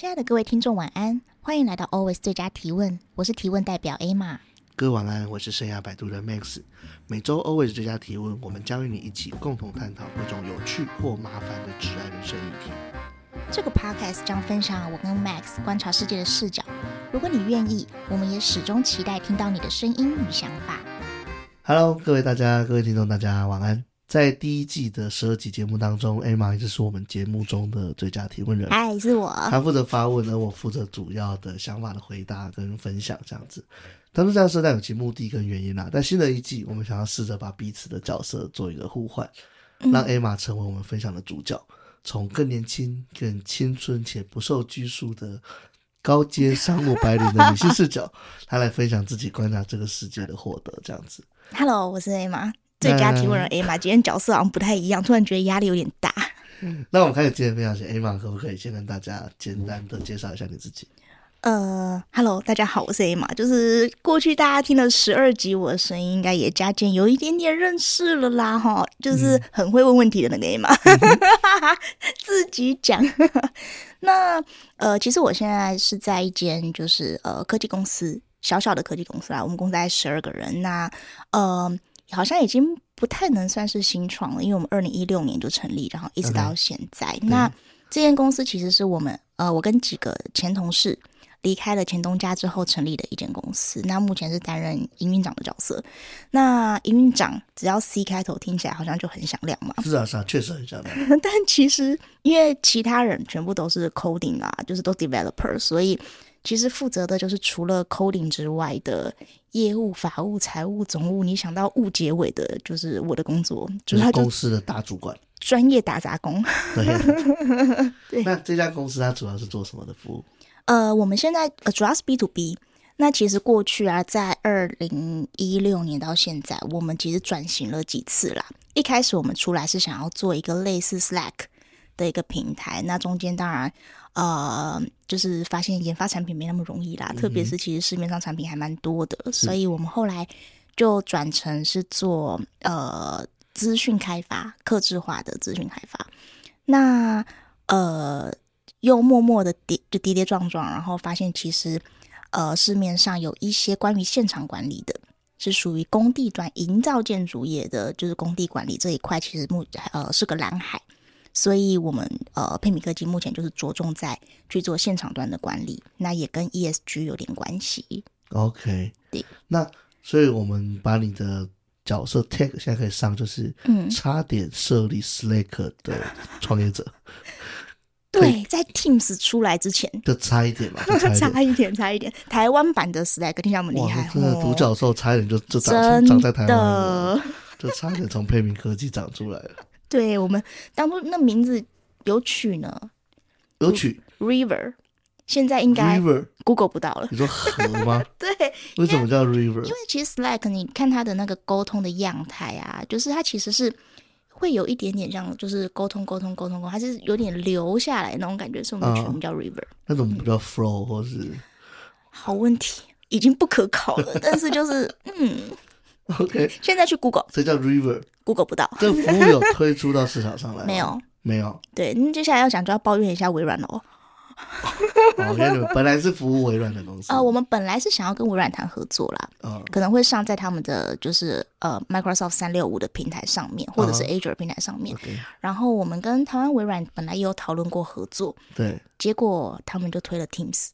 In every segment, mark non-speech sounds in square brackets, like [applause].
亲爱的各位听众，晚安！欢迎来到 Always 最佳提问，我是提问代表 Emma。各位晚安，我是生涯摆渡的 Max。每周 Always 最佳提问，我们将与你一起共同探讨各种有趣或麻烦的挚爱人生议题。这个 Podcast 将分享我跟 Max 观察世界的视角。如果你愿意，我们也始终期待听到你的声音与想法。Hello，各位大家，各位听众，大家晚安。在第一季的十二集节目当中，Emma 一直是我们节目中的最佳提问人。嗨，是我。他负责发问，而我负责主要的想法的回答跟分享，这样子。当初这样设定有其目的跟原因啦。但新的一季，我们想要试着把彼此的角色做一个互换，让 Emma 成为我们分享的主角，从更年轻、更青春且不受拘束的高阶商务白领的女性视角，她来分享自己观察这个世界的获得，这样子。Hello，我是 Emma。最佳提问人 Emma，今天角色好像不太一样，突然觉得压力有点大。[laughs] 那我们开始今天分享前，Emma 可不可以先跟大家简单的介绍一下你自己？呃，Hello，大家好，我是 Emma。就是过去大家听了十二集，我的声音应该也加减有一点点认识了啦，哈，就是很会问问题的那个 Emma，嗯、[laughs] 自己讲。[laughs] 那呃，其实我现在是在一间就是呃科技公司，小小的科技公司啦，我们公司大概十二个人。那呃。好像已经不太能算是新创了，因为我们二零一六年就成立，然后一直到现在。Okay. 那这间公司其实是我们呃，我跟几个前同事离开了前东家之后成立的一间公司。那目前是担任营运长的角色。那营运长只要 C 开头，听起来好像就很响亮嘛。是啊，是啊，确实很响亮。[laughs] 但其实因为其他人全部都是 coding 啊，就是都 developer，所以。其实负责的就是除了 coding 之外的业务、法务、财务、总务，你想到务结尾的，就是我的工作，就是他公司的大主管，专业打杂工。[laughs] 对，对。那这家公司它主要是做什么的服务？呃，我们现在呃主要是 B to B。那其实过去啊，在二零一六年到现在，我们其实转型了几次啦。一开始我们出来是想要做一个类似 Slack 的一个平台，那中间当然。呃，就是发现研发产品没那么容易啦，嗯、特别是其实市面上产品还蛮多的，所以我们后来就转成是做呃资讯开发、客制化的资讯开发。那呃又默默的跌就跌跌撞撞，然后发现其实呃市面上有一些关于现场管理的，是属于工地端营造建筑业的，就是工地管理这一块，其实目呃是个蓝海。所以，我们呃，佩米科技目前就是着重在去做现场端的管理，那也跟 ESG 有点关系。OK，对。那所以我们把你的角色 tag 现在可以上，就是嗯，差点设立 Slack 的创业者。嗯、对，在 Teams 出来之前，就差一点嘛，[laughs] 差一点，差一点。台湾版的 Slack 听起来那么厉害，真的独角兽差一点就就长出长在台湾，就差一点从佩明科技长出来了。对，我们当初那名字有取呢，有取 River，现在应该 River Google 不到了。你说河吗？[laughs] 对，为什么叫 River？因为其实 Slack 你看它的那个沟通的样态啊，就是它其实是会有一点点像，就是沟通沟通沟通沟通，它是有点流下来那种感觉，所以我们全名叫 River。啊、那种不叫 Flow 或是？好问题，已经不可考了，但是就是嗯。OK，现在去 Google，这叫 River，Google 不到。这个服务有推出到市场上来？没有，没有。对，那接下来要讲就要抱怨一下微软了哦。我跟你们本来是服务微软的公司啊、呃，我们本来是想要跟微软谈合作啦，嗯，可能会上在他们的就是呃 Microsoft 三六五的平台上面，或者是 Azure 平台上面。Uh-huh. 然后我们跟台湾微软本来也有讨论过合作，对，结果他们就推了 Teams。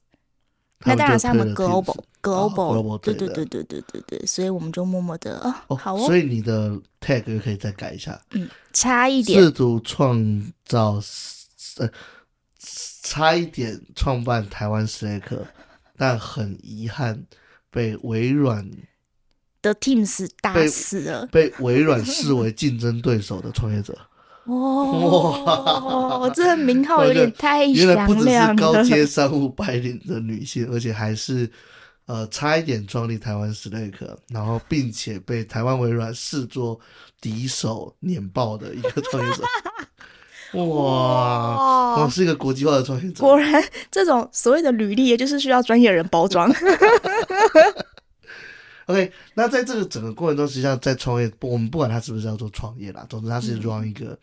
那当然是他们 global global，对对对对对对对，所以我们就默默的哦，好哦。所以你的 tag 又可以再改一下，嗯，差一点。试图创造呃，差一点创办台湾 Slack，但很遗憾被微软的 Teams 打死了，被微软视为竞争对手的创业者。哇，哇这名号有点太响亮了。原来不只是高阶商务白领的女性，而且还是呃差一点创立台湾 Slack，然后并且被台湾微软视作敌手碾爆的一个创业者。[laughs] 哇，我是一个国际化的创业者。果然，这种所谓的履历，也就是需要专业人包装。[laughs] OK，那在这个整个过程中，实际上在创业，我们不管他是不是要做创业啦，总之他是 run 一个、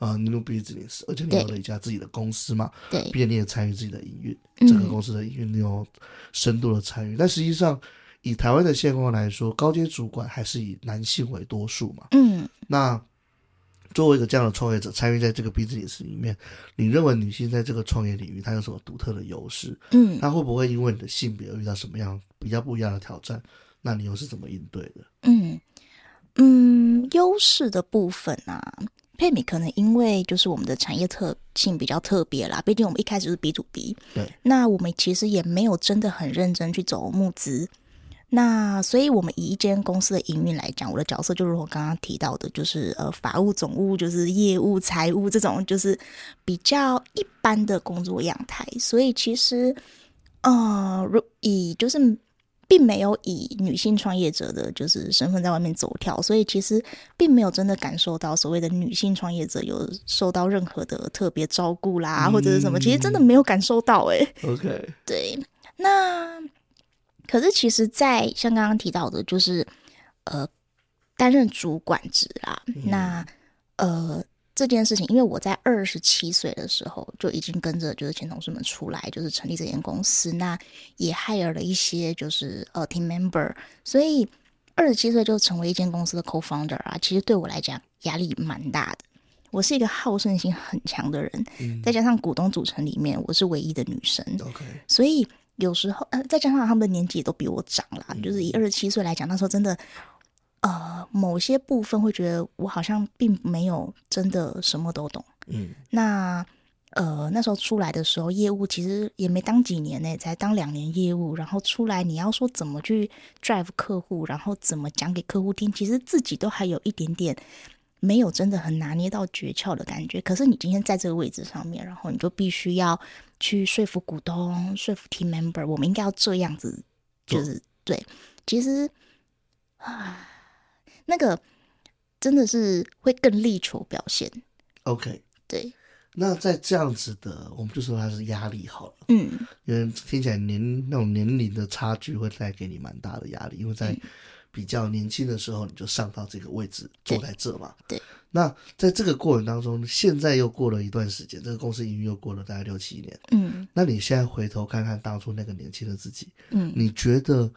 嗯、呃 new business，而且你有了一家自己的公司嘛，对，并且你也参与自己的营运，整个公司的营运你有深度的参与。嗯、但实际上，以台湾的现况来说，高阶主管还是以男性为多数嘛。嗯，那作为一个这样的创业者，参与在这个 business 里面，你认为女性在这个创业领域她有什么独特的优势？嗯，她会不会因为你的性别而遇到什么样比较不一样的挑战？那你又是怎么应对的？嗯嗯，优势的部分啊，佩米可能因为就是我们的产业特性比较特别啦，毕竟我们一开始是 B to B，对，那我们其实也没有真的很认真去走募资，那所以我们以一间公司的营运来讲，我的角色就如我刚刚提到的，就是呃法务总务，就是业务财务这种，就是比较一般的工作样态，所以其实呃，如以就是。并没有以女性创业者的就是身份在外面走跳，所以其实并没有真的感受到所谓的女性创业者有受到任何的特别照顾啦，嗯、或者是什么，其实真的没有感受到哎、欸。OK，对，那可是其实，在像刚刚提到的，就是呃担任主管职啦，嗯、那呃。这件事情，因为我在二十七岁的时候就已经跟着就是前同事们出来，就是成立这间公司，那也 hire 了一些就是呃 team member，所以二十七岁就成为一间公司的 co-founder 啊，其实对我来讲压力蛮大的。我是一个好胜心很强的人，嗯、再加上股东组成里面我是唯一的女生，OK，所以有时候呃再加上他们的年纪也都比我长了，嗯、就是以二十七岁来讲，那时候真的。呃，某些部分会觉得我好像并没有真的什么都懂。嗯，那呃那时候出来的时候，业务其实也没当几年呢，才当两年业务，然后出来你要说怎么去 drive 客户，然后怎么讲给客户听，其实自己都还有一点点没有真的很拿捏到诀窍的感觉。可是你今天在这个位置上面，然后你就必须要去说服股东、说服 team member，我们应该要这样子，就是、哦、对，其实啊。那个真的是会更力求表现。OK，对。那在这样子的，我们就说它是压力好了。嗯，因为听起来年那种年龄的差距会带给你蛮大的压力，因为在比较年轻的时候你就上到这个位置，坐在这嘛。对。那在这个过程当中，现在又过了一段时间，这个公司营运又过了大概六七年。嗯。那你现在回头看看当初那个年轻的自己，嗯，你觉得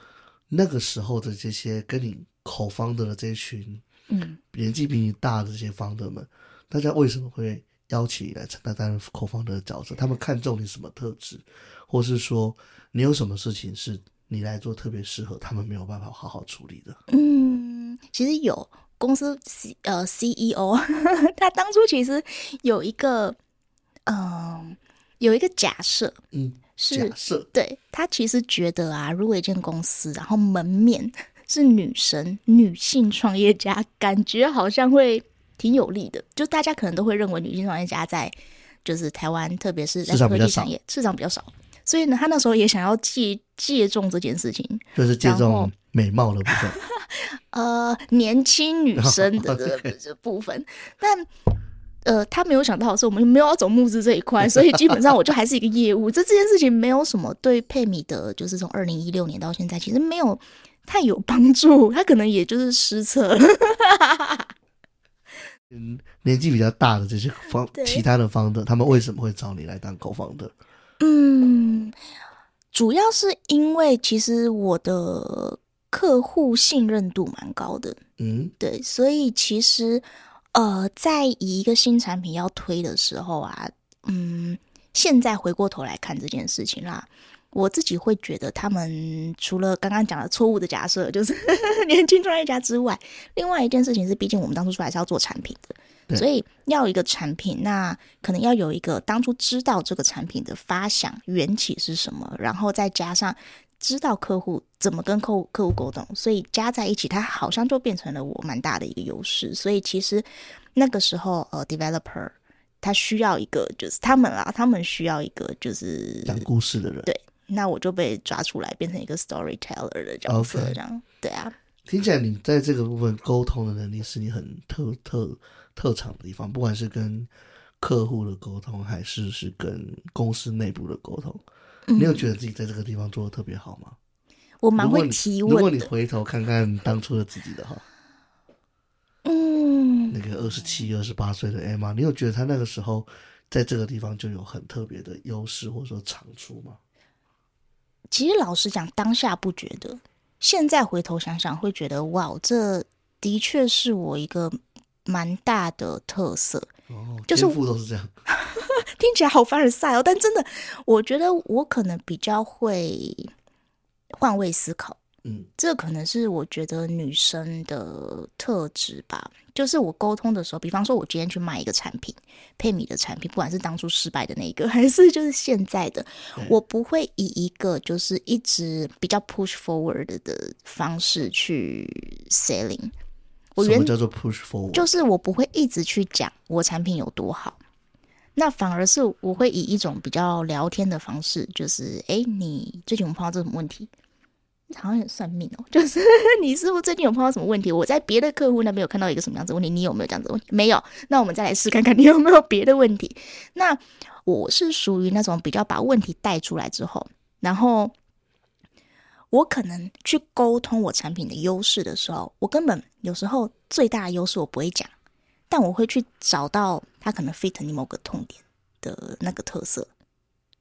那个时候的这些跟你。Co-founder 的这一群，嗯，年纪比你大的这些 founder 们，大家为什么会邀请你来承担担任 Co-founder 的角色？他们看中你什么特质，或是说你有什么事情是你来做特别适合，他们没有办法好好处理的？嗯，其实有公司 C 呃 CEO，[laughs] 他当初其实有一个嗯、呃、有一个假设，嗯，是假设，对，他其实觉得啊，如果一间公司，然后门面。是女神，女性创业家，感觉好像会挺有利的。就大家可能都会认为女性创业家在就是台湾，特别是在科技产业市场比较少。所以呢，他那时候也想要借借重这件事情，就是借重美貌的部分，[laughs] 呃，年轻女生的这部分。Oh, 但呃，他没有想到的是，我们没有要走募资这一块，所以基本上我就还是一个业务。这这件事情没有什么对佩米的，就是从二零一六年到现在，其实没有。太有帮助，他可能也就是失策。嗯，[laughs] 年纪比较大的这些方，其他的方的，他们为什么会找你来当 co-founder？嗯，主要是因为其实我的客户信任度蛮高的。嗯，对，所以其实呃，在以一个新产品要推的时候啊，嗯，现在回过头来看这件事情啦。我自己会觉得，他们除了刚刚讲的错误的假设，就是 [laughs] 年轻创业家之外，另外一件事情是，毕竟我们当初出来是要做产品的，所以要一个产品，那可能要有一个当初知道这个产品的发想缘起是什么，然后再加上知道客户怎么跟客户客户沟通，所以加在一起，它好像就变成了我蛮大的一个优势。所以其实那个时候，呃，developer 他需要一个，就是他们啊，他们需要一个就是讲故事的人。对，那我就被抓出来变成一个 storyteller 的角色，这样。对啊，听起来你在这个部分沟通的能力是你很特特特长的地方，不管是跟客户的沟通，还是是跟公司内部的沟通。你有觉得自己在这个地方做的特别好吗？我蛮会提问的。如果你回头看看当初的自己的话，嗯，那个二十七、二十八岁的 Emma，你有觉得她那个时候在这个地方就有很特别的优势或者说长处吗？其实老实讲，当下不觉得，现在回头想想会觉得，哇，这的确是我一个蛮大的特色。哦，就是天赋都是这样。[laughs] 听起来好凡尔赛哦，但真的，我觉得我可能比较会换位思考。嗯，这可能是我觉得女生的特质吧。就是我沟通的时候，比方说，我今天去卖一个产品，配米的产品，不管是当初失败的那一个，[laughs] 还是就是现在的，我不会以一个就是一直比较 push forward 的方式去 selling。我原叫做 push forward？就是我不会一直去讲我产品有多好。那反而是我会以一种比较聊天的方式，就是哎，你最近有碰到这种问题？好像很算命哦，[laughs] 就是你是不是最近有碰到什么问题？我在别的客户那边有看到一个什么样子问题，你有没有这样子问题？没有，那我们再来试看看你有没有别的问题。那我是属于那种比较把问题带出来之后，然后我可能去沟通我产品的优势的时候，我根本有时候最大的优势我不会讲。但我会去找到他可能 fit 你某个痛点的那个特色。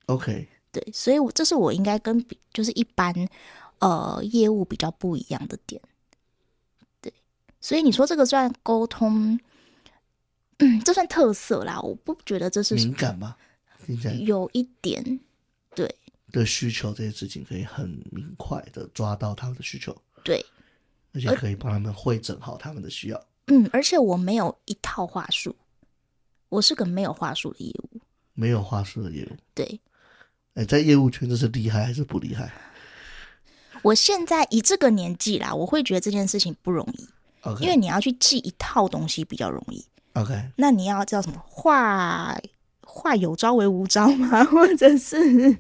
OK，对，所以我这是我应该跟就是一般呃业务比较不一样的点。对，所以你说这个算沟通，嗯，这算特色啦。我不觉得这是敏感吗？听起来有一点，对的需求这些事情可以很明快的抓到他们的需求，对，而且可以帮他们会整好他们的需要。嗯，而且我没有一套话术，我是个没有话术的业务，没有话术的业务。对，哎，在业务圈这是厉害还是不厉害？我现在以这个年纪啦，我会觉得这件事情不容易.因为你要去记一套东西比较容易。OK，那你要叫什么？化化有招为无招吗？[laughs] 或者是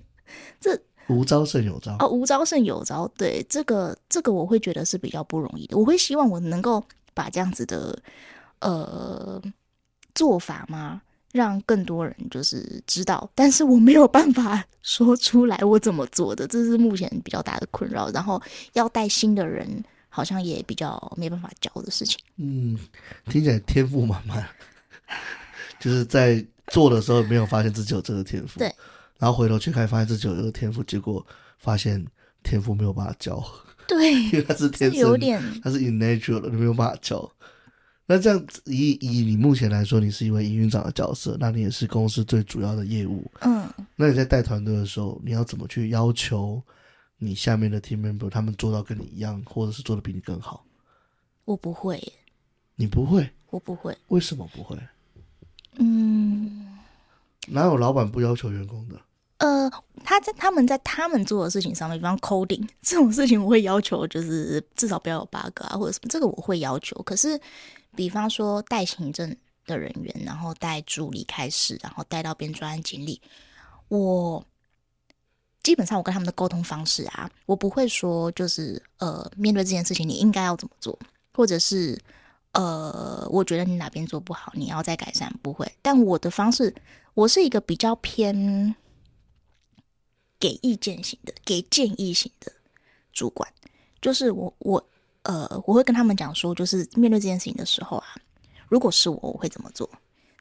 这无招胜有招？哦，无招胜有招。对，这个这个我会觉得是比较不容易的。我会希望我能够。把这样子的呃做法吗，让更多人就是知道，但是我没有办法 [laughs] 说出来我怎么做的，这是目前比较大的困扰。然后要带新的人，好像也比较没办法教的事情。嗯，听起来天赋满满，[laughs] 就是在做的时候没有发现自己有这个天赋，对，然后回头去看发现自己有这个天赋，结果发现天赋没有办法教。对，[laughs] 因为他是天生，有点，它是 in nature 的，你没有办法教。那这样子以以你目前来说，你是一位营运长的角色，那你也是公司最主要的业务。嗯，那你在带团队的时候，你要怎么去要求你下面的 team member 他们做到跟你一样，或者是做的比你更好？我不会，你不会，我不会，为什么不会？嗯，哪有老板不要求员工的？他在他们在他们做的事情上面，比方 coding [laughs] 这种事情，我会要求就是至少不要有 bug 啊，或者什么，这个我会要求。可是，比方说带行政的人员，然后带助理开始，然后带到编专案经理，我基本上我跟他们的沟通方式啊，我不会说就是呃，面对这件事情你应该要怎么做，或者是呃，我觉得你哪边做不好，你要再改善，不会。但我的方式，我是一个比较偏。给意见型的，给建议型的主管，就是我我呃，我会跟他们讲说，就是面对这件事情的时候啊，如果是我，我会怎么做？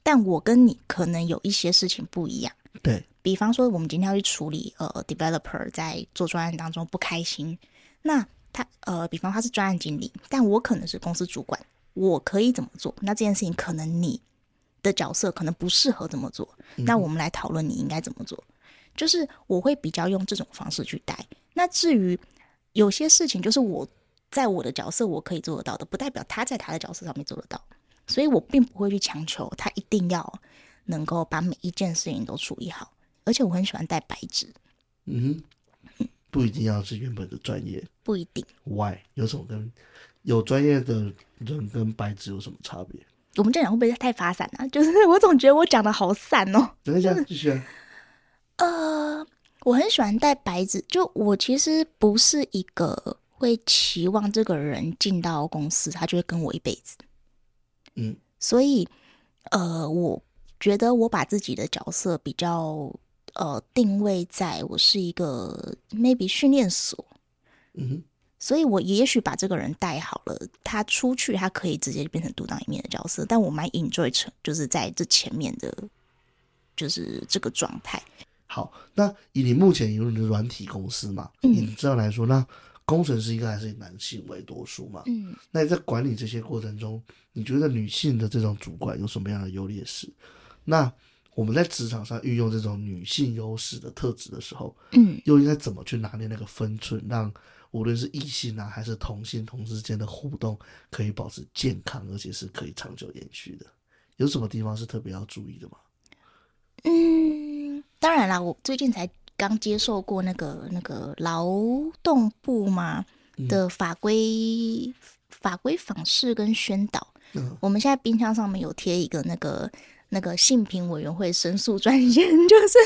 但我跟你可能有一些事情不一样。对，比方说，我们今天要去处理呃，developer 在做专案当中不开心，那他呃，比方他是专案经理，但我可能是公司主管，我可以怎么做？那这件事情可能你的角色可能不适合怎么做，嗯、那我们来讨论你应该怎么做。就是我会比较用这种方式去带。那至于有些事情，就是我在我的角色我可以做得到的，不代表他在他的角色上面做得到。所以我并不会去强求他一定要能够把每一件事情都处理好。而且我很喜欢带白纸。嗯哼，不一定要是原本的专业，不一定。Why？有什么跟有专业的人跟白纸有什么差别？我们这样讲会不会太发散啊？就是我总觉得我讲的好散哦。等一下，继续啊。呃，我很喜欢带白纸，就我其实不是一个会期望这个人进到公司，他就会跟我一辈子。嗯，所以呃，我觉得我把自己的角色比较呃定位在我是一个 maybe 训练所。嗯哼。所以，我也许把这个人带好了，他出去，他可以直接变成独当一面的角色。但我蛮 enjoy 成，就是在这前面的，就是这个状态。好，那以你目前有你的软体公司嘛？嗯，你这样来说，那工程师应该还是以男性为多数嘛？嗯，那你在管理这些过程中，你觉得女性的这种主管有什么样的优劣势？那我们在职场上运用这种女性优势的特质的时候，嗯，又应该怎么去拿捏那个分寸，让无论是异性啊，还是同性同事之间的互动，可以保持健康，而且是可以长久延续的。有什么地方是特别要注意的吗？嗯，当然啦，我最近才刚接受过那个那个劳动部嘛的法规、嗯、法规访视跟宣导。嗯，我们现在冰箱上面有贴一个那个。那个性平委员会申诉专线，[laughs] 就是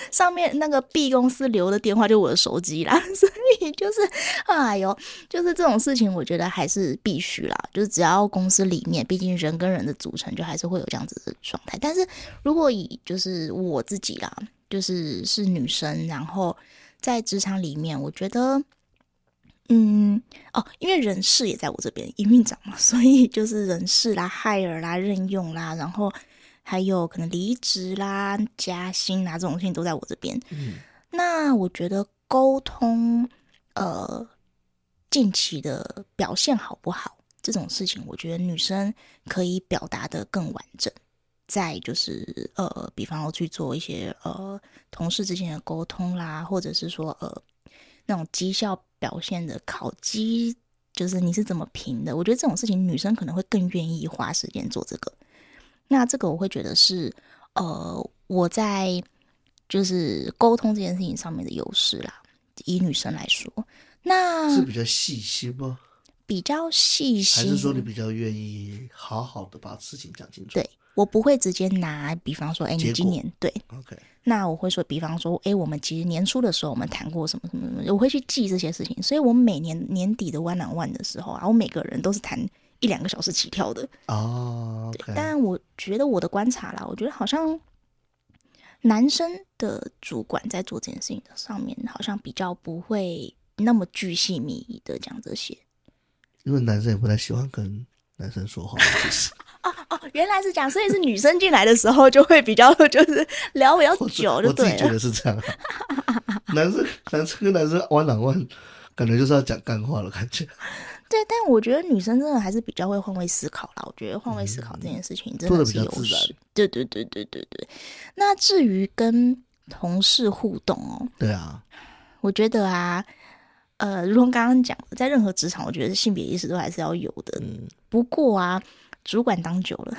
[laughs] 上面那个 B 公司留的电话，就是我的手机啦。[laughs] 所以就是，哎呦，就是这种事情，我觉得还是必须啦。就是只要公司里面，毕竟人跟人的组成，就还是会有这样子的状态。但是如果以就是我自己啦，就是是女生，然后在职场里面，我觉得，嗯，哦，因为人事也在我这边，营运长嘛，所以就是人事啦、hire 啦、任用啦，然后。还有可能离职啦、加薪啦，这种事情都在我这边。嗯，那我觉得沟通，呃，近期的表现好不好？这种事情，我觉得女生可以表达的更完整。再就是呃，比方说去做一些呃同事之间的沟通啦，或者是说呃那种绩效表现的考绩，就是你是怎么评的？我觉得这种事情女生可能会更愿意花时间做这个。那这个我会觉得是，呃，我在就是沟通这件事情上面的优势啦。以女生来说，那是比较细心吗？比较细心，还是说你比较愿意好好的把事情讲清楚？对，我不会直接拿，比方说，哎，你今年对，OK。那我会说，比方说，哎，我们其实年初的时候我们谈过什么什么什么，我会去记这些事情。所以我每年年底的 one on one 的时候啊，我每个人都是谈。一两个小时起跳的哦，oh, okay. 但我觉得我的观察啦，我觉得好像男生的主管在做这件事情的上面，好像比较不会那么巨细靡遗的讲这些，因为男生也不太喜欢跟男生说话，其实 [laughs] 哦哦，原来是这样，所以是女生进来的时候就会比较就是聊比较 [laughs] 久，就对了。我自己觉得是这样，[laughs] 男生男生跟男生玩两玩，感觉就是要讲干话了感觉。对，但我觉得女生真的还是比较会换位思考啦。我觉得换位思考这件事情真的是有势。嗯、自然对对对对对对。那至于跟同事互动哦，对啊，[sighs] 我觉得啊，呃，如同刚刚讲的，在任何职场，我觉得性别意识都还是要有的。嗯。不过啊，主管当久了，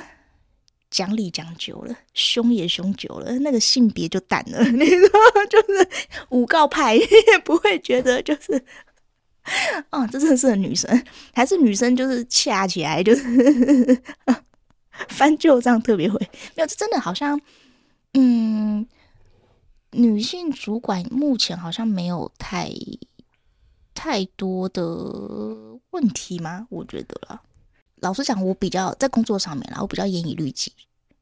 讲理讲久了，凶也凶久了，那个性别就淡了。[laughs] 你说，就是 [laughs] 五告派也 [laughs] 不会觉得就是。[laughs] 哦，这真的是女生，还是女生就是掐起来就是 [laughs] 翻旧账特别会没有，这真的好像，嗯，女性主管目前好像没有太太多的问题吗？我觉得啦，老实讲，我比较在工作上面啦，我比较严以律己，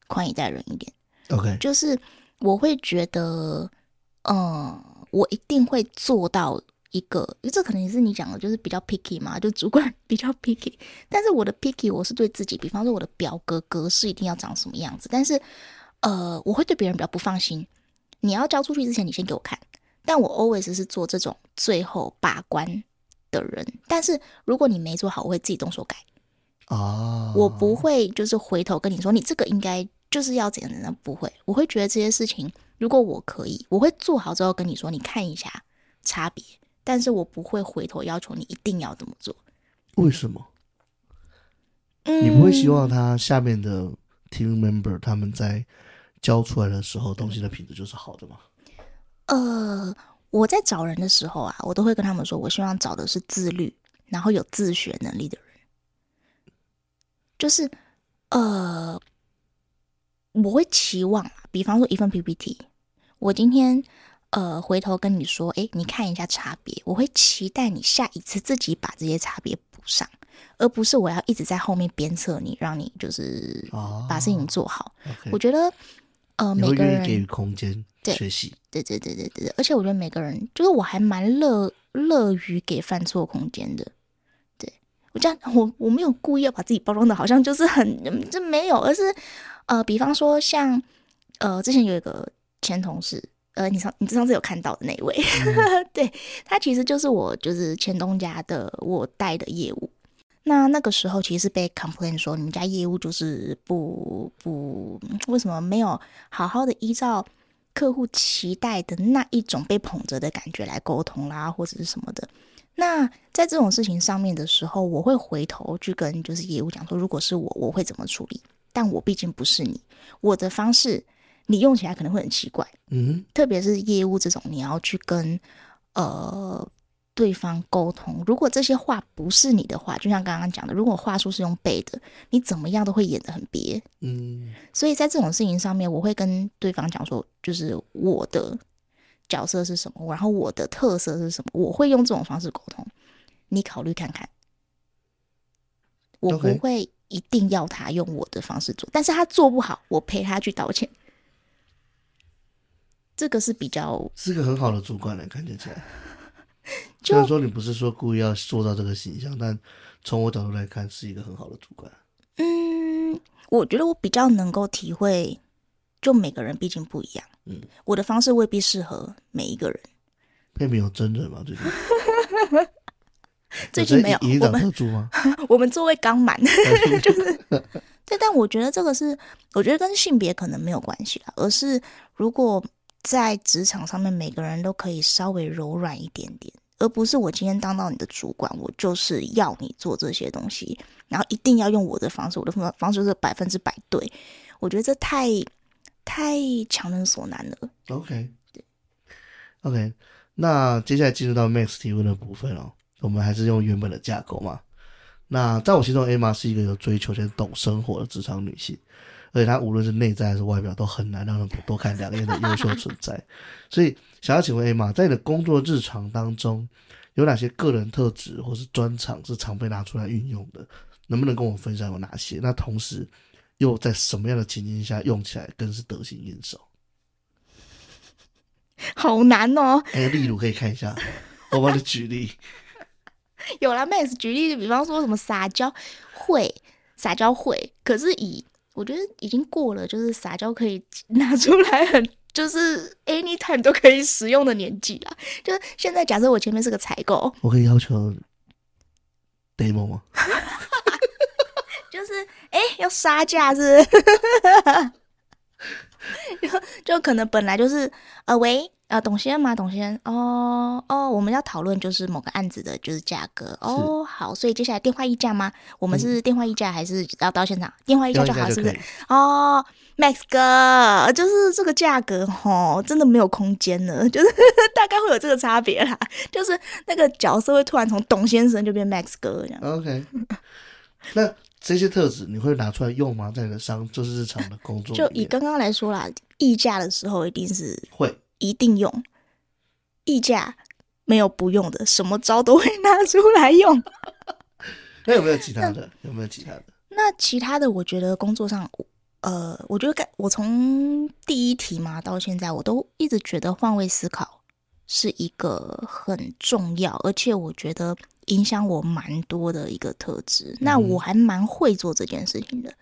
宽以待人一点。OK，就是我会觉得，嗯，我一定会做到。一个，这可能也是你讲的，就是比较 picky 嘛，就主管比较 picky。但是我的 picky，我是对自己，比方说我的表格格式一定要长什么样子。但是，呃，我会对别人比较不放心。你要交出去之前，你先给我看。但我 always 是做这种最后把关的人。但是如果你没做好，我会自己动手改。哦，我不会就是回头跟你说，你这个应该就是要怎样怎样，不会。我会觉得这些事情，如果我可以，我会做好之后跟你说，你看一下差别。但是我不会回头要求你一定要这么做。为什么？嗯，你不会希望他下面的 team member 他们在交出来的时候，东西的品质就是好的吗？呃，我在找人的时候啊，我都会跟他们说，我希望找的是自律，然后有自学能力的人。就是，呃，我会期望，比方说一份 PPT，我今天呃回头跟你说，哎，你看一下差别，我会期待你下一次自己把这些差别补上，而不是我要一直在后面鞭策你，让你就是把事情做好。哦 okay、我觉得，呃，每个人给予空间学习，对对对对对对，而且我觉得每个人，就是我还蛮乐乐于给犯错空间的。对我这样，我我没有故意要把自己包装的好像就是很，这没有，而是呃，比方说像呃，之前有一个前同事，呃，你上你上次有看到的那一位，嗯、[laughs] 对，他其实就是我就是前东家的我带的业务。那那个时候其实是被 complain 说你们家业务就是不不为什么没有好好的依照客户期待的那一种被捧着的感觉来沟通啦，或者是什么的。那在这种事情上面的时候，我会回头去跟就是业务讲说，如果是我，我会怎么处理？但我毕竟不是你，我的方式你用起来可能会很奇怪，嗯，特别是业务这种，你要去跟呃对方沟通，如果这些话不是你的话，就像刚刚讲的，如果话术是用背的，你怎么样都会演得很憋，嗯，所以在这种事情上面，我会跟对方讲说，就是我的。角色是什么？然后我的特色是什么？我会用这种方式沟通，你考虑看看。我不会一定要他用我的方式做，但是他做不好，我陪他去道歉。这个是比较是个很好的主管来看起来。[laughs] 虽然说你不是说故意要塑造这个形象，但从我角度来看，是一个很好的主管。嗯，我觉得我比较能够体会。就每个人毕竟不一样，嗯，我的方式未必适合每一个人。配没有真人吗？最近 [laughs] 最近没有，营长 [laughs] 我们座位刚满，就是对。但我觉得这个是，我觉得跟性别可能没有关系啦，而是如果在职场上面，每个人都可以稍微柔软一点点，而不是我今天当到你的主管，我就是要你做这些东西，然后一定要用我的方式，我的方方式是百分之百对。我觉得这太。太强人所难了。OK，对，OK，那接下来进入到 Max 提问的部分哦。我们还是用原本的架构嘛。那在我心中，Emma 是一个有追求且懂生活的职场女性，而且他无论是内在还是外表，都很难让人多看两眼的优秀存在。所以，想要请问 Emma，在你的工作日常当中，有哪些个人特质或是专长是常被拿出来运用的？能不能跟我分享有哪些？那同时，又在什么样的情境下用起来更是得心应手？[laughs] 好难哦！哎、欸，例如可以看一下，我帮你举例。[laughs] 有啦，Max 举例，比方说什么撒娇会，撒娇会，可是以我觉得已经过了，就是撒娇可以 [laughs] 拿出来很，就是 anytime 都可以使用的年纪了。就是现在，假设我前面是个采购，我可以要求 demo 吗？[laughs] 就是哎、欸，要杀价是，是？[laughs] 就就可能本来就是呃，喂，呃，董先生吗？董先生，哦哦，我们要讨论就是某个案子的就是价格哦。好，所以接下来电话议价吗？我们是电话议价还是要到现场？嗯、电话议价就好，是不是？哦，Max 哥，就是这个价格哦，真的没有空间了，就是 [laughs] 大概会有这个差别啦。就是那个角色会突然从董先生就变 Max 哥这样。OK，那。这些特质你会拿出来用吗？在你的商就是日常的工作，就以刚刚来说啦，议价的时候一定是会一定用议价，没有不用的，什么招都会拿出来用。[laughs] 那有没有其他的？有没有其他的？那其他的，我觉得工作上，呃，我觉得我从第一题嘛到现在，我都一直觉得换位思考是一个很重要，而且我觉得。影响我蛮多的一个特质，那我还蛮会做这件事情的。嗯、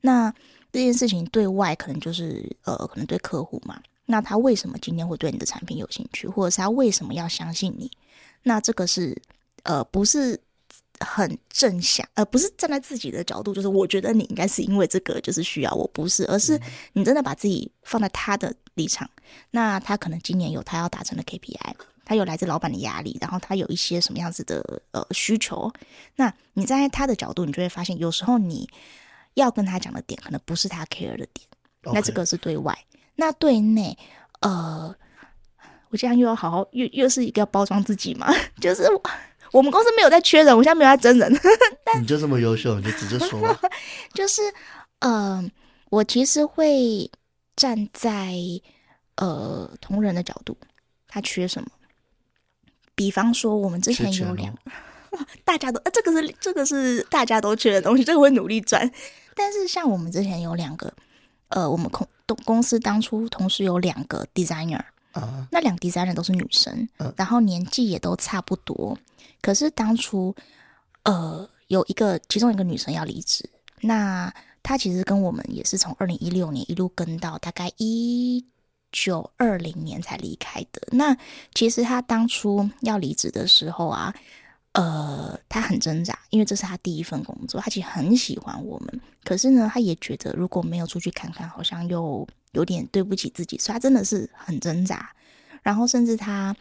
那这件事情对外可能就是呃，可能对客户嘛，那他为什么今天会对你的产品有兴趣，或者是他为什么要相信你？那这个是呃，不是很正向，而、呃、不是站在自己的角度，就是我觉得你应该是因为这个就是需要我，不是，而是你真的把自己放在他的立场，那他可能今年有他要达成的 KPI。他有来自老板的压力，然后他有一些什么样子的呃需求，那你站在他的角度，你就会发现，有时候你要跟他讲的点，可能不是他 care 的点。那这个是对外，那对内，呃，我这样又要好好又又是一个要包装自己嘛？[laughs] 就是我，我们公司没有在缺人，我现在没有在真人。[laughs] 但你就这么优秀，你就直接说吧。[laughs] 就是，嗯、呃，我其实会站在呃同仁的角度，他缺什么？比方说，我们之前有两，[laughs] 大家都，呃，这个是这个是大家都缺的东西，这个会努力赚。[laughs] 但是像我们之前有两个，呃，我们公公司当初同时有两个 designer。Uh, 那两个 designer 都是女生，uh, 然后年纪也都差不多。可是当初，呃，有一个其中一个女生要离职，那她其实跟我们也是从二零一六年一路跟到大概一九二零年才离开的。那其实他当初要离职的时候啊，呃，他很挣扎，因为这是他第一份工作，他其实很喜欢我们，可是呢，他也觉得如果没有出去看看，好像又。有点对不起自己，所以他真的是很挣扎。然后甚至他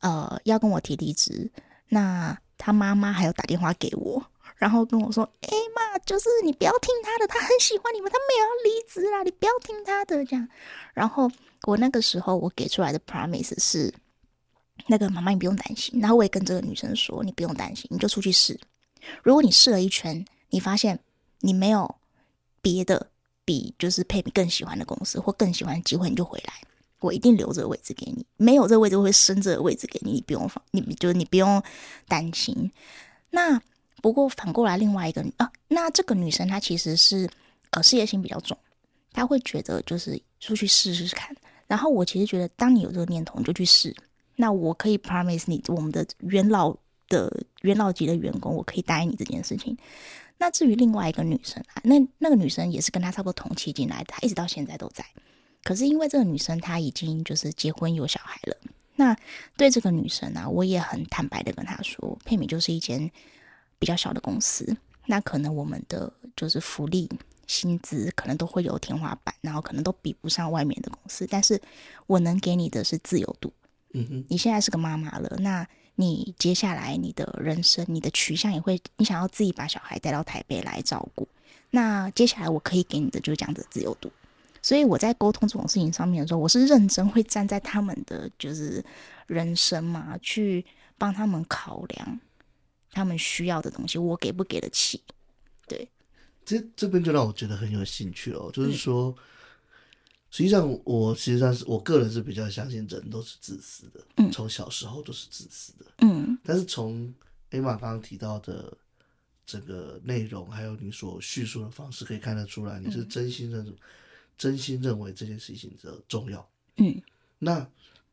呃要跟我提离职，那他妈妈还有打电话给我，然后跟我说：“哎妈，就是你不要听他的，他很喜欢你们，他没有要离职啦，你不要听他的。”这样。然后我那个时候我给出来的 promise 是：那个妈妈你不用担心。然后我也跟这个女生说：“你不用担心，你就出去试。如果你试了一圈，你发现你没有别的。”比就是佩米更喜欢的公司或更喜欢的机会，你就回来，我一定留这个位置给你。没有这个位置，我会升这个位置给你，你不用放，你就是你不用担心。那不过反过来，另外一个啊，那这个女生她其实是呃事业心比较重，她会觉得就是出去试试看。然后我其实觉得，当你有这个念头，你就去试。那我可以 promise 你，我们的元老的元老级的员工，我可以答应你这件事情。那至于另外一个女生啊，那那个女生也是跟她差不多同期进来的，她一直到现在都在。可是因为这个女生她已经就是结婚有小孩了，那对这个女生呢、啊，我也很坦白的跟她说，佩米就是一间比较小的公司，那可能我们的就是福利、薪资可能都会有天花板，然后可能都比不上外面的公司，但是我能给你的是自由度。嗯哼，你现在是个妈妈了，那。你接下来你的人生，你的取向也会，你想要自己把小孩带到台北来照顾。那接下来我可以给你的就是这样子的自由度。所以我在沟通这种事情上面的时候，我是认真会站在他们的就是人生嘛，去帮他们考量他们需要的东西，我给不给得起？对，这这边就让我觉得很有兴趣哦，就是说。嗯实际上，我实际上是我个人是比较相信人都是自私的，嗯，从小时候都是自私的，嗯。但是从 Emma 刚刚提到的整个内容，还有你所叙述的方式，可以看得出来，你是真心认、嗯、真心认为这件事情的重要，嗯。那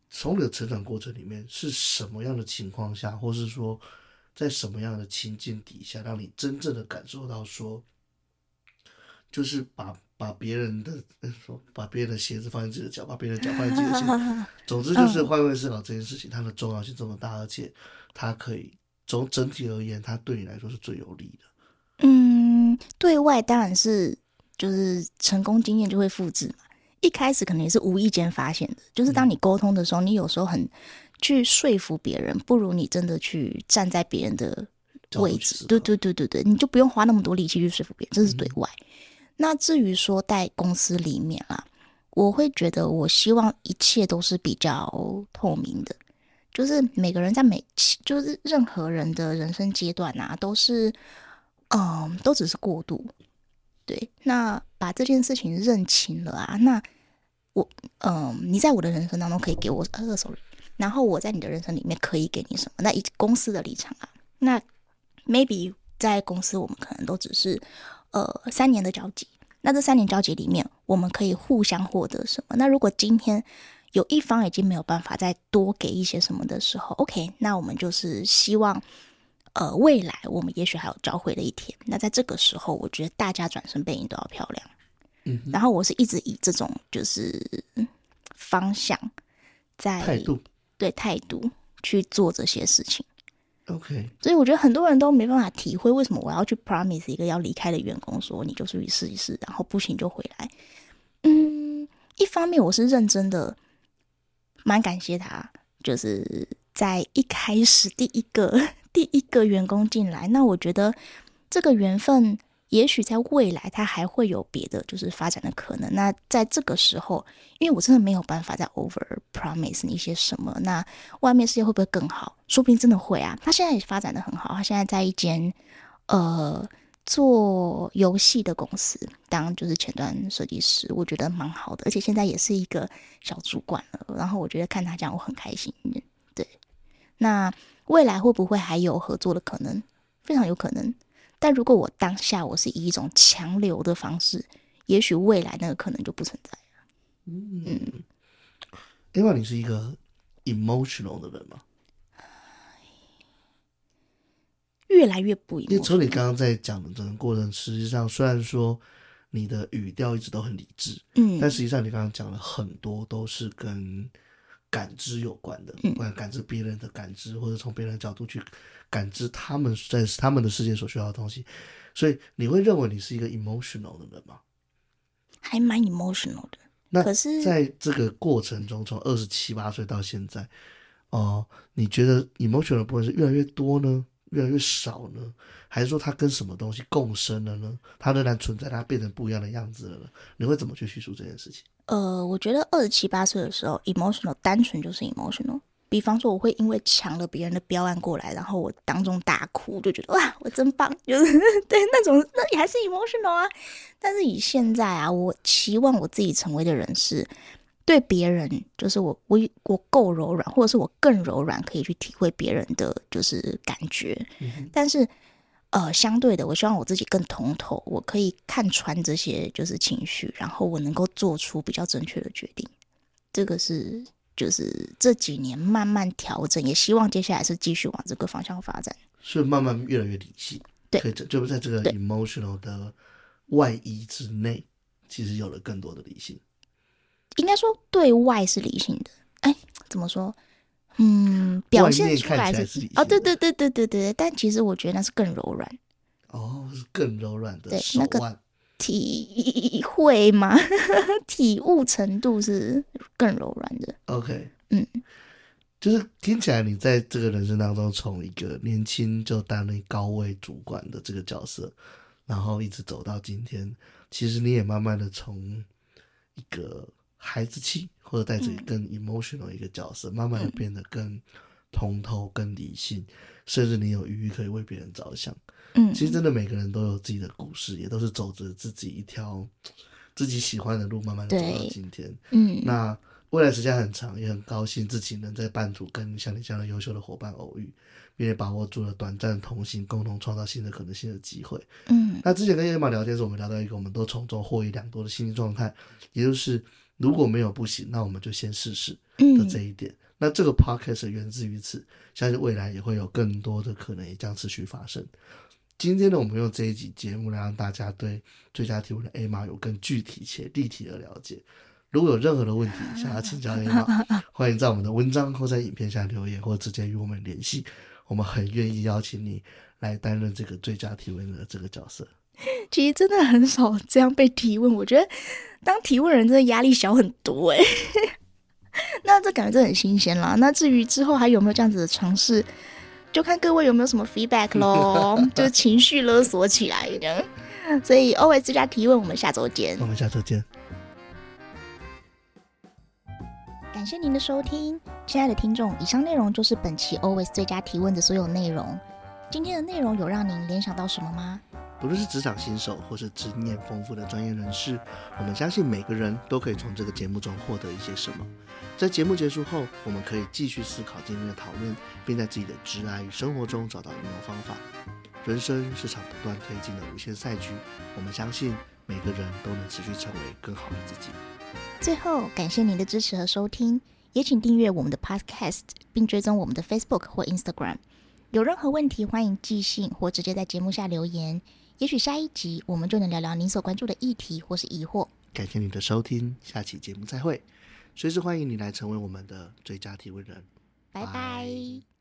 从你的成长过程里面，是什么样的情况下，或是说在什么样的情境底下，让你真正的感受到说，就是把。把别人的说，把别人的鞋子放在自己的脚，把别人的脚放在自己的鞋。[laughs] 总之就是换位思考这件事情，它的重要性这么大，而且它可以从整体而言，它对你来说是最有利的。嗯，对外当然是就是成功经验就会复制嘛。一开始可能也是无意间发现的，就是当你沟通的时候，嗯、你有时候很去说服别人，不如你真的去站在别人的位置。对对对对对，你就不用花那么多力气去说服别人，这是对外。嗯那至于说在公司里面啊，我会觉得我希望一切都是比较透明的，就是每个人在每就是任何人的人生阶段啊，都是嗯，都只是过渡。对，那把这件事情认清了啊，那我嗯，你在我的人生当中可以给我二手，然后我在你的人生里面可以给你什么？那以公司的立场啊，那 maybe 在公司我们可能都只是。呃，三年的交集，那这三年交集里面，我们可以互相获得什么？那如果今天有一方已经没有办法再多给一些什么的时候，OK，那我们就是希望，呃，未来我们也许还有交汇的一天。那在这个时候，我觉得大家转身背影都要漂亮。嗯，然后我是一直以这种就是方向在态度，对态度去做这些事情。OK，所以我觉得很多人都没办法体会为什么我要去 promise 一个要离开的员工说，你就出去试一试，然后不行就回来。嗯，一方面我是认真的，蛮感谢他，就是在一开始第一个 [laughs] 第一个员工进来，那我觉得这个缘分也许在未来它还会有别的就是发展的可能。那在这个时候，因为我真的没有办法再 over promise 你一些什么。那外面世界会不会更好？说不定真的会啊。他现在也发展的很好，他现在在一间呃做游戏的公司当就是前端设计师，我觉得蛮好的。而且现在也是一个小主管了。然后我觉得看他这样，我很开心。对，那未来会不会还有合作的可能？非常有可能。但如果我当下我是以一种强留的方式，也许未来那个可能就不存在了。嗯，另外，你是一个 emotional 的人吗？越来越不 emotional。因为从你刚刚在讲的整个过程，实际上虽然说你的语调一直都很理智，嗯，但实际上你刚刚讲了很多都是跟感知有关的，嗯，感知别人的感知，或者从别人的角度去。感知他们在他们的世界所需要的东西，所以你会认为你是一个 emotional 的人吗？还蛮 emotional 的。那可是在这个过程中，从二十七八岁到现在，哦、呃，你觉得 emotional 的部分是越来越多呢，越来越少呢，还是说它跟什么东西共生了呢？它仍然存在，它变成不一样的样子了呢？你会怎么去叙述这件事情？呃，我觉得二十七八岁的时候，emotional 单纯就是 emotional。比方说，我会因为抢了别人的标案过来，然后我当众大哭，就觉得哇，我真棒，[laughs] 就是对那种，那也还是 emotional 啊。但是以现在啊，我期望我自己成为的人是，对别人，就是我我我够柔软，或者是我更柔软，可以去体会别人的就是感觉。嗯、但是呃，相对的，我希望我自己更通透，我可以看穿这些就是情绪，然后我能够做出比较正确的决定。这个是。就是这几年慢慢调整，也希望接下来是继续往这个方向发展，是慢慢越来越理性。对，就是在这个 emotional 的外衣之内，其实有了更多的理性。应该说对外是理性的，哎，怎么说？嗯，表现出来是，是哦，对对对对对对，但其实我觉得那是更柔软。哦，是更柔软的手腕。对，那个体会吗？[laughs] 体悟程度是更柔软的。OK，嗯，就是听起来你在这个人生当中，从一个年轻就担任高位主管的这个角色，然后一直走到今天，其实你也慢慢的从一个孩子气或者带着更 emotional 一个角色，嗯、慢慢的变得更通透、更理性，甚至你有余裕可以为别人着想。嗯，其实真的每个人都有自己的故事，也都是走着自己一条自己喜欢的路，慢慢的走到今天。嗯，那未来时间很长，也很高兴自己能在半途跟像你这样的优秀的伙伴偶遇，并且把握住了短暂同行，共同创造新的可能性的机会。嗯，那之前跟 Emma 聊天的时候，我们聊到一个我们都从中获益良多的心理状态，也就是如果没有不行，那我们就先试试的这一点。嗯，那这个 Podcast 源自于此，相信未来也会有更多的可能也将持续发生。今天呢，我们用这一集节目来让大家对最佳提问的 Emma 有更具体且立体的了解。如果有任何的问题想要请教 [laughs] Emma，欢迎在我们的文章或在影片下留言，或直接与我们联系。我们很愿意邀请你来担任这个最佳提问的这个角色。其实真的很少这样被提问，我觉得当提问人真的压力小很多哎。[laughs] 那这感觉真的很新鲜啦。那至于之后还有没有这样子的尝试？就看各位有没有什么 feedback 喽，就情绪勒索起来这样。所以 Always 最佳提问，我们下周见。我们下周见。感谢您的收听，亲爱的听众，以上内容就是本期 Always 最佳提问的所有内容。今天的内容有让您联想到什么吗？不论是职场新手或是经验丰富的专业人士，我们相信每个人都可以从这个节目中获得一些什么。在节目结束后，我们可以继续思考今天的讨论，并在自己的职涯与生活中找到应用方法。人生是场不断推进的无限赛局，我们相信每个人都能持续成为更好的自己。最后，感谢您的支持和收听，也请订阅我们的 Podcast，并追踪我们的 Facebook 或 Instagram。有任何问题，欢迎寄信或直接在节目下留言。也许下一集我们就能聊聊您所关注的议题或是疑惑。感谢您的收听，下期节目再会。随时欢迎你来成为我们的最佳提问人，拜拜。